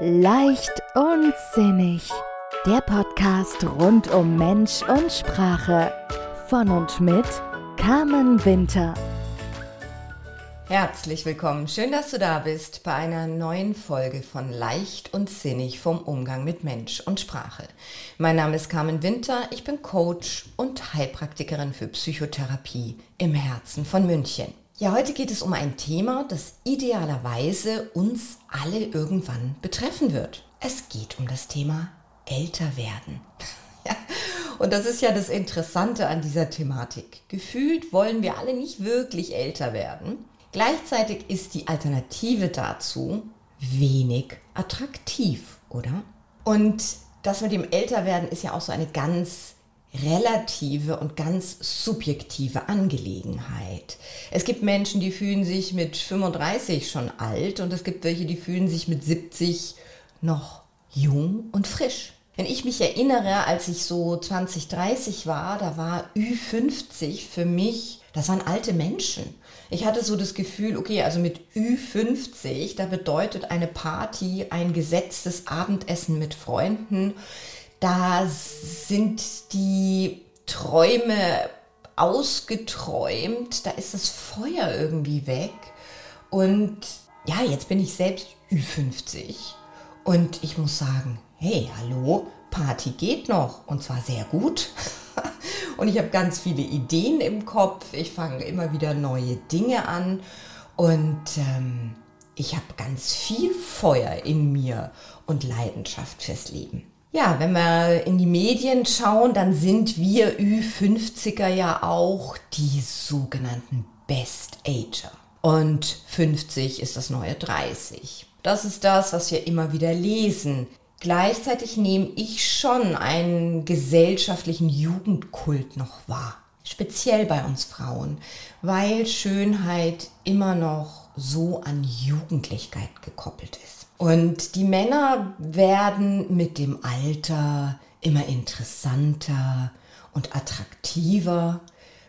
Leicht und sinnig. Der Podcast rund um Mensch und Sprache. Von und mit Carmen Winter. Herzlich willkommen. Schön, dass du da bist bei einer neuen Folge von Leicht und Sinnig vom Umgang mit Mensch und Sprache. Mein Name ist Carmen Winter. Ich bin Coach und Heilpraktikerin für Psychotherapie im Herzen von München. Ja, heute geht es um ein Thema, das idealerweise uns alle irgendwann betreffen wird. Es geht um das Thema älter werden. und das ist ja das Interessante an dieser Thematik. Gefühlt wollen wir alle nicht wirklich älter werden. Gleichzeitig ist die Alternative dazu wenig attraktiv, oder? Und das mit dem Älterwerden ist ja auch so eine ganz relative und ganz subjektive Angelegenheit. Es gibt Menschen, die fühlen sich mit 35 schon alt und es gibt welche, die fühlen sich mit 70 noch jung und frisch. Wenn ich mich erinnere, als ich so 20, 30 war, da war Ü50 für mich, das waren alte Menschen. Ich hatte so das Gefühl, okay, also mit Ü50, da bedeutet eine Party ein gesetztes Abendessen mit Freunden da sind die Träume ausgeträumt, da ist das Feuer irgendwie weg. Und ja, jetzt bin ich selbst Ü50 und ich muss sagen, hey, hallo, Party geht noch und zwar sehr gut. und ich habe ganz viele Ideen im Kopf, ich fange immer wieder neue Dinge an und ähm, ich habe ganz viel Feuer in mir und Leidenschaft fürs Leben. Ja, wenn wir in die Medien schauen, dann sind wir Ü50er ja auch die sogenannten Best Ager. Und 50 ist das neue 30. Das ist das, was wir immer wieder lesen. Gleichzeitig nehme ich schon einen gesellschaftlichen Jugendkult noch wahr. Speziell bei uns Frauen, weil Schönheit immer noch so an Jugendlichkeit gekoppelt ist. Und die Männer werden mit dem Alter immer interessanter und attraktiver.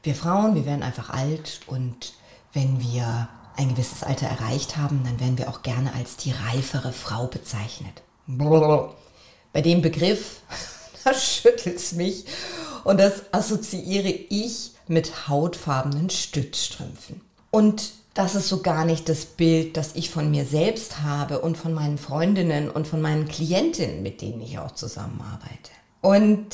Wir Frauen, wir werden einfach alt und wenn wir ein gewisses Alter erreicht haben, dann werden wir auch gerne als die reifere Frau bezeichnet. Bei dem Begriff, da schüttelt es mich und das assoziiere ich mit hautfarbenen Stützstrümpfen. Und das ist so gar nicht das Bild, das ich von mir selbst habe und von meinen Freundinnen und von meinen Klientinnen, mit denen ich auch zusammenarbeite. Und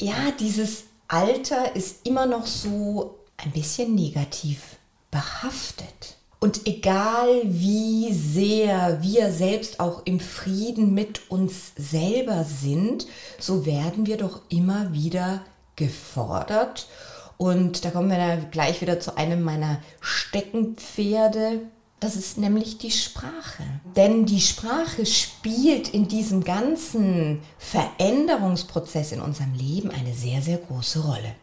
ja, dieses Alter ist immer noch so ein bisschen negativ behaftet. Und egal wie sehr wir selbst auch im Frieden mit uns selber sind, so werden wir doch immer wieder gefordert und da kommen wir da gleich wieder zu einem meiner Steckenpferde. Das ist nämlich die Sprache. Denn die Sprache spielt in diesem ganzen Veränderungsprozess in unserem Leben eine sehr, sehr große Rolle.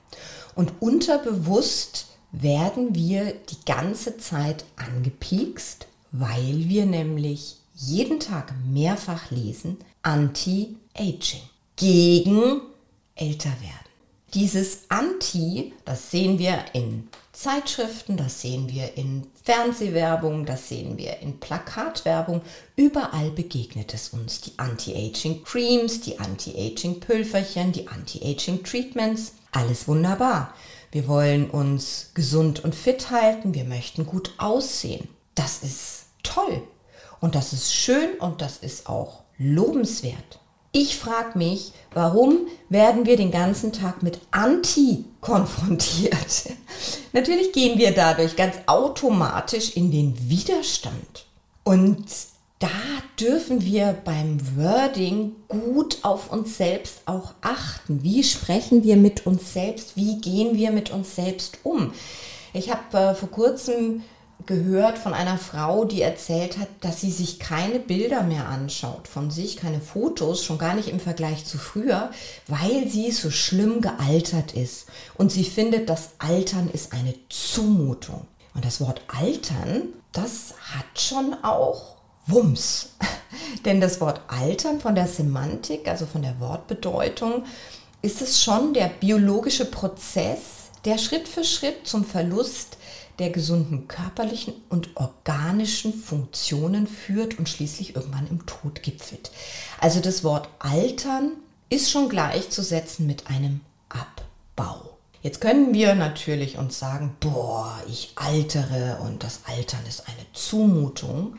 Und unterbewusst werden wir die ganze Zeit angepiekst, weil wir nämlich jeden Tag mehrfach lesen Anti-Aging. Gegen älter werden. Dieses Anti, das sehen wir in Zeitschriften, das sehen wir in Fernsehwerbung, das sehen wir in Plakatwerbung. Überall begegnet es uns. Die Anti-Aging Creams, die Anti-Aging Pülferchen, die Anti-Aging Treatments. Alles wunderbar. Wir wollen uns gesund und fit halten, wir möchten gut aussehen. Das ist toll und das ist schön und das ist auch lobenswert. Ich frage mich, warum werden wir den ganzen Tag mit Anti konfrontiert? Natürlich gehen wir dadurch ganz automatisch in den Widerstand. Und da dürfen wir beim Wording gut auf uns selbst auch achten. Wie sprechen wir mit uns selbst? Wie gehen wir mit uns selbst um? Ich habe äh, vor kurzem gehört von einer Frau, die erzählt hat, dass sie sich keine Bilder mehr anschaut von sich, keine Fotos, schon gar nicht im Vergleich zu früher, weil sie so schlimm gealtert ist. Und sie findet, das Altern ist eine Zumutung. Und das Wort Altern, das hat schon auch Wumms. Denn das Wort Altern von der Semantik, also von der Wortbedeutung, ist es schon der biologische Prozess, der Schritt für Schritt zum Verlust der gesunden körperlichen und organischen Funktionen führt und schließlich irgendwann im Tod gipfelt. Also das Wort altern ist schon gleichzusetzen mit einem Abbau. Jetzt können wir natürlich uns sagen, boah, ich altere und das Altern ist eine Zumutung.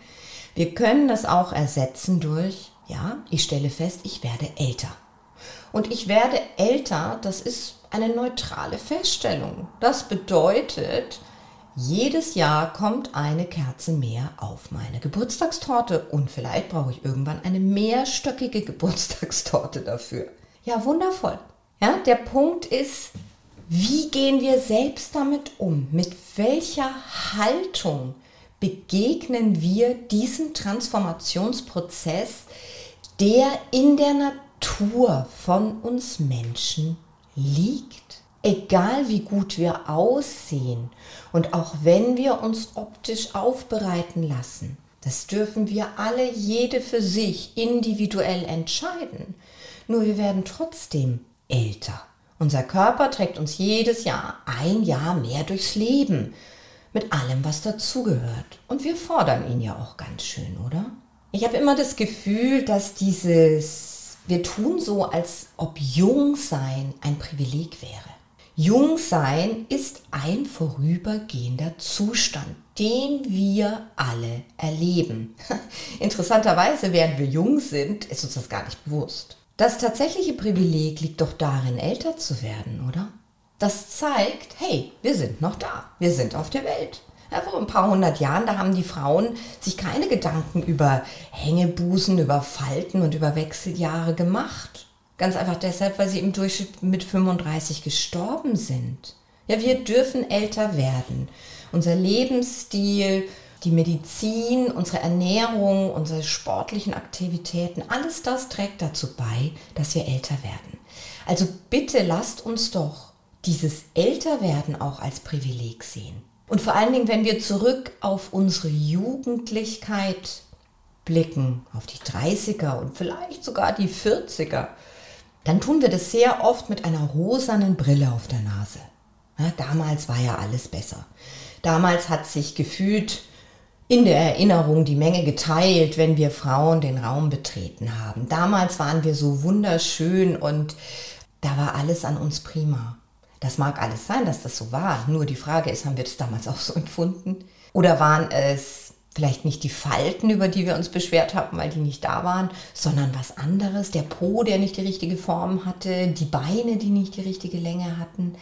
Wir können das auch ersetzen durch, ja, ich stelle fest, ich werde älter. Und ich werde älter, das ist eine neutrale Feststellung. Das bedeutet, jedes Jahr kommt eine Kerze mehr auf meine Geburtstagstorte und vielleicht brauche ich irgendwann eine mehrstöckige Geburtstagstorte dafür. Ja, wundervoll. Ja, der Punkt ist, wie gehen wir selbst damit um? Mit welcher Haltung begegnen wir diesem Transformationsprozess, der in der Natur von uns Menschen liegt? Egal wie gut wir aussehen und auch wenn wir uns optisch aufbereiten lassen, das dürfen wir alle jede für sich individuell entscheiden. Nur wir werden trotzdem älter. Unser Körper trägt uns jedes Jahr ein Jahr mehr durchs Leben mit allem, was dazugehört. Und wir fordern ihn ja auch ganz schön, oder? Ich habe immer das Gefühl, dass dieses, wir tun so, als ob Jungsein ein Privileg wäre. Jungsein ist ein vorübergehender Zustand, den wir alle erleben. Interessanterweise, während wir jung sind, ist uns das gar nicht bewusst. Das tatsächliche Privileg liegt doch darin, älter zu werden, oder? Das zeigt, hey, wir sind noch da, wir sind auf der Welt. Ja, vor ein paar hundert Jahren, da haben die Frauen sich keine Gedanken über Hängebusen, über Falten und über Wechseljahre gemacht. Ganz einfach deshalb, weil sie im Durchschnitt mit 35 gestorben sind. Ja, wir dürfen älter werden. Unser Lebensstil, die Medizin, unsere Ernährung, unsere sportlichen Aktivitäten, alles das trägt dazu bei, dass wir älter werden. Also bitte lasst uns doch dieses Älterwerden auch als Privileg sehen. Und vor allen Dingen, wenn wir zurück auf unsere Jugendlichkeit blicken, auf die 30er und vielleicht sogar die 40er, dann tun wir das sehr oft mit einer rosanen Brille auf der Nase. Ja, damals war ja alles besser. Damals hat sich gefühlt in der Erinnerung die Menge geteilt, wenn wir Frauen den Raum betreten haben. Damals waren wir so wunderschön und da war alles an uns prima. Das mag alles sein, dass das so war. Nur die Frage ist, haben wir das damals auch so empfunden? Oder waren es vielleicht nicht die Falten, über die wir uns beschwert haben, weil die nicht da waren, sondern was anderes? Der Po, der nicht die richtige Form hatte, die Beine, die nicht die richtige Länge hatten,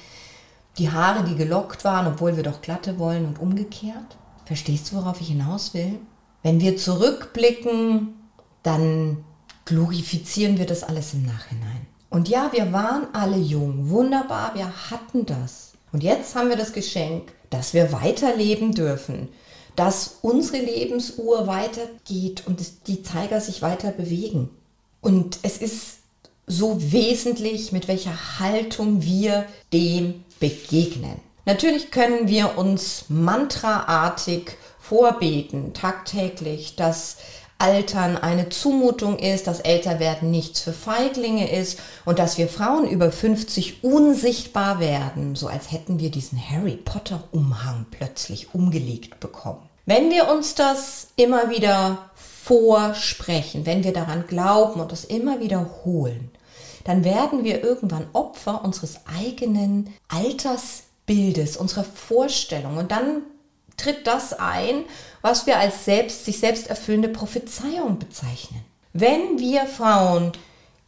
die Haare, die gelockt waren, obwohl wir doch glatte wollen und umgekehrt? Verstehst du, worauf ich hinaus will? Wenn wir zurückblicken, dann glorifizieren wir das alles im Nachhinein. Und ja, wir waren alle jung, wunderbar, wir hatten das. Und jetzt haben wir das Geschenk, dass wir weiterleben dürfen, dass unsere Lebensuhr weitergeht und die Zeiger sich weiter bewegen. Und es ist so wesentlich, mit welcher Haltung wir dem begegnen. Natürlich können wir uns mantraartig vorbeten, tagtäglich, dass Altern eine Zumutung ist, dass Älterwerden nichts für Feiglinge ist und dass wir Frauen über 50 unsichtbar werden, so als hätten wir diesen Harry Potter Umhang plötzlich umgelegt bekommen. Wenn wir uns das immer wieder vorsprechen, wenn wir daran glauben und das immer wiederholen, dann werden wir irgendwann Opfer unseres eigenen Altersbildes, unserer Vorstellung und dann tritt das ein, was wir als selbst, sich selbst erfüllende Prophezeiung bezeichnen. Wenn wir Frauen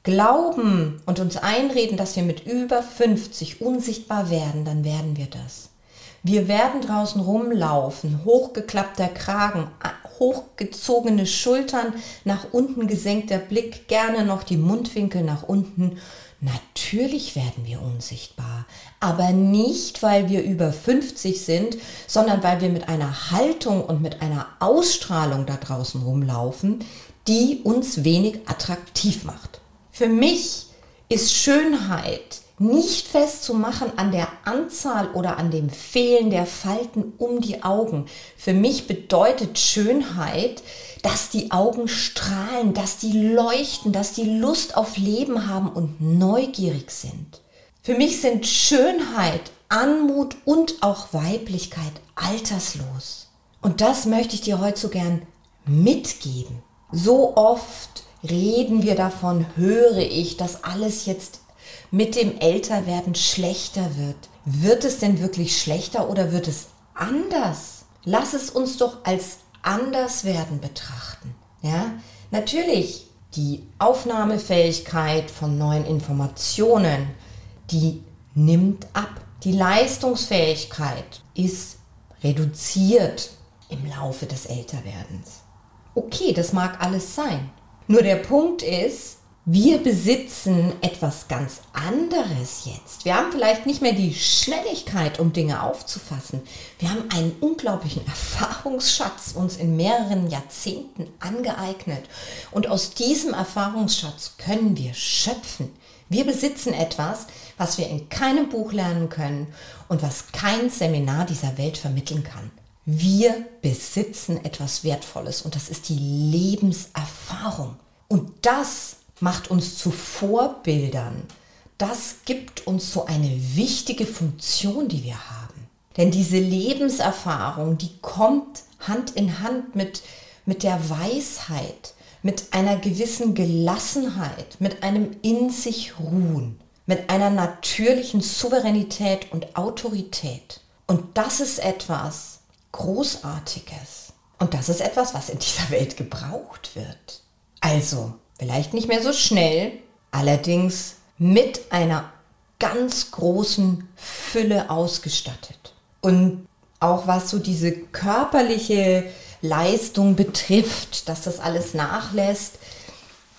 glauben und uns einreden, dass wir mit über 50 unsichtbar werden, dann werden wir das. Wir werden draußen rumlaufen, hochgeklappter Kragen, hochgezogene Schultern, nach unten gesenkter Blick, gerne noch die Mundwinkel nach unten Natürlich werden wir unsichtbar, aber nicht, weil wir über 50 sind, sondern weil wir mit einer Haltung und mit einer Ausstrahlung da draußen rumlaufen, die uns wenig attraktiv macht. Für mich ist Schönheit nicht festzumachen an der Anzahl oder an dem Fehlen der Falten um die Augen. Für mich bedeutet Schönheit, dass die Augen strahlen, dass die leuchten, dass die Lust auf Leben haben und neugierig sind. Für mich sind Schönheit Anmut und auch Weiblichkeit alterslos. Und das möchte ich dir heute so gern mitgeben. So oft reden wir davon, höre ich, dass alles jetzt mit dem Älterwerden schlechter wird. Wird es denn wirklich schlechter oder wird es anders? Lass es uns doch als Anderswerden betrachten. Ja, natürlich die Aufnahmefähigkeit von neuen Informationen, die nimmt ab. Die Leistungsfähigkeit ist reduziert im Laufe des Älterwerdens. Okay, das mag alles sein. Nur der Punkt ist, wir besitzen etwas ganz anderes jetzt. Wir haben vielleicht nicht mehr die Schnelligkeit, um Dinge aufzufassen. Wir haben einen unglaublichen Erfahrungsschatz uns in mehreren Jahrzehnten angeeignet. Und aus diesem Erfahrungsschatz können wir schöpfen. Wir besitzen etwas, was wir in keinem Buch lernen können und was kein Seminar dieser Welt vermitteln kann. Wir besitzen etwas Wertvolles und das ist die Lebenserfahrung. Und das macht uns zu Vorbildern. Das gibt uns so eine wichtige Funktion, die wir haben. Denn diese Lebenserfahrung, die kommt Hand in Hand mit, mit der Weisheit, mit einer gewissen Gelassenheit, mit einem in sich ruhen, mit einer natürlichen Souveränität und Autorität. Und das ist etwas Großartiges. Und das ist etwas, was in dieser Welt gebraucht wird. Also, Vielleicht nicht mehr so schnell, allerdings mit einer ganz großen Fülle ausgestattet. Und auch was so diese körperliche Leistung betrifft, dass das alles nachlässt.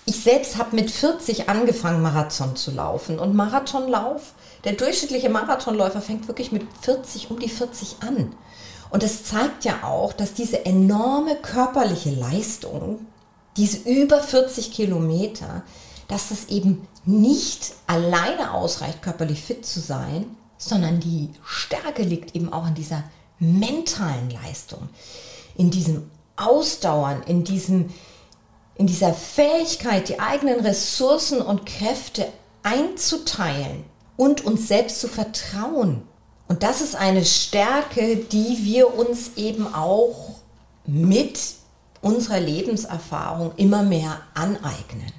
Ich selbst habe mit 40 angefangen, Marathon zu laufen. Und Marathonlauf, der durchschnittliche Marathonläufer fängt wirklich mit 40, um die 40 an. Und es zeigt ja auch, dass diese enorme körperliche Leistung diese über 40 Kilometer, dass das eben nicht alleine ausreicht, körperlich fit zu sein, sondern die Stärke liegt eben auch in dieser mentalen Leistung, in diesem Ausdauern, in, diesem, in dieser Fähigkeit, die eigenen Ressourcen und Kräfte einzuteilen und uns selbst zu vertrauen. Und das ist eine Stärke, die wir uns eben auch mit unserer Lebenserfahrung immer mehr aneignen.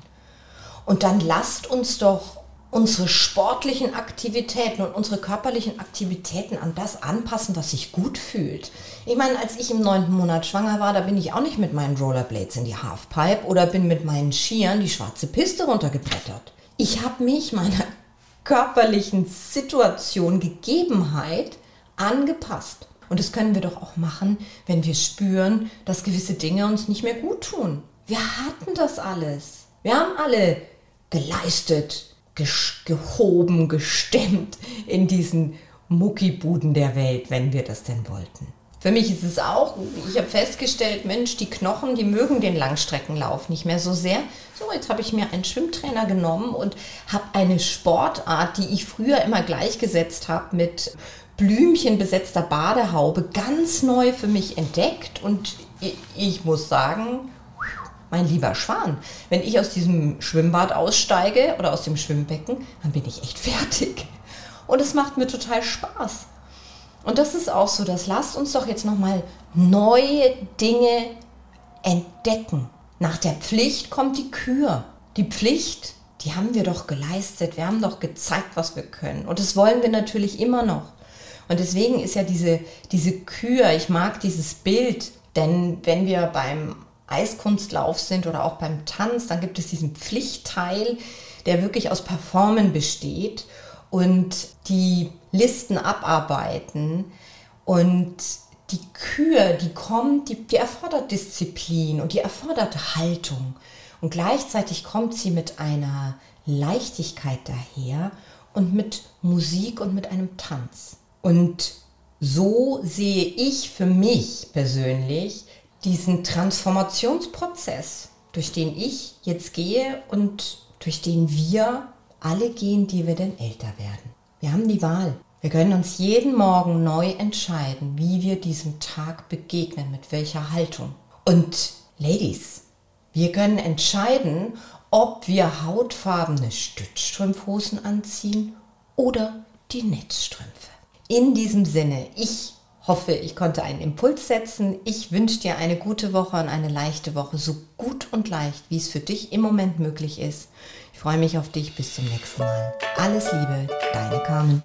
Und dann lasst uns doch unsere sportlichen Aktivitäten und unsere körperlichen Aktivitäten an das anpassen, was sich gut fühlt. Ich meine, als ich im neunten Monat schwanger war, da bin ich auch nicht mit meinen Rollerblades in die Halfpipe oder bin mit meinen Skiern die schwarze Piste runtergebrettert. Ich habe mich meiner körperlichen Situation, Gegebenheit angepasst. Und das können wir doch auch machen, wenn wir spüren, dass gewisse Dinge uns nicht mehr gut tun. Wir hatten das alles. Wir haben alle geleistet, gehoben, gestemmt in diesen Muckibuden der Welt, wenn wir das denn wollten. Für mich ist es auch, ich habe festgestellt, Mensch, die Knochen, die mögen den Langstreckenlauf nicht mehr so sehr. So, jetzt habe ich mir einen Schwimmtrainer genommen und habe eine Sportart, die ich früher immer gleichgesetzt habe mit blümchenbesetzter Badehaube ganz neu für mich entdeckt und ich muss sagen, mein lieber Schwan, wenn ich aus diesem Schwimmbad aussteige oder aus dem Schwimmbecken, dann bin ich echt fertig. Und es macht mir total Spaß. Und das ist auch so, das lasst uns doch jetzt nochmal neue Dinge entdecken. Nach der Pflicht kommt die Kür. Die Pflicht, die haben wir doch geleistet. Wir haben doch gezeigt, was wir können. Und das wollen wir natürlich immer noch. Und deswegen ist ja diese, diese Kür, ich mag dieses Bild, denn wenn wir beim Eiskunstlauf sind oder auch beim Tanz, dann gibt es diesen Pflichtteil, der wirklich aus Performen besteht und die Listen abarbeiten und die Kür, die kommt, die, die erfordert Disziplin und die erfordert Haltung. Und gleichzeitig kommt sie mit einer Leichtigkeit daher und mit Musik und mit einem Tanz. Und so sehe ich für mich persönlich diesen Transformationsprozess, durch den ich jetzt gehe und durch den wir alle gehen, die wir denn älter werden. Wir haben die Wahl. Wir können uns jeden Morgen neu entscheiden, wie wir diesem Tag begegnen, mit welcher Haltung. Und Ladies, wir können entscheiden, ob wir hautfarbene Stützstrumpfhosen anziehen oder die Netzstrümpfe. In diesem Sinne, ich hoffe, ich konnte einen Impuls setzen. Ich wünsche dir eine gute Woche und eine leichte Woche, so gut und leicht, wie es für dich im Moment möglich ist. Ich freue mich auf dich. Bis zum nächsten Mal. Alles Liebe, deine Carmen.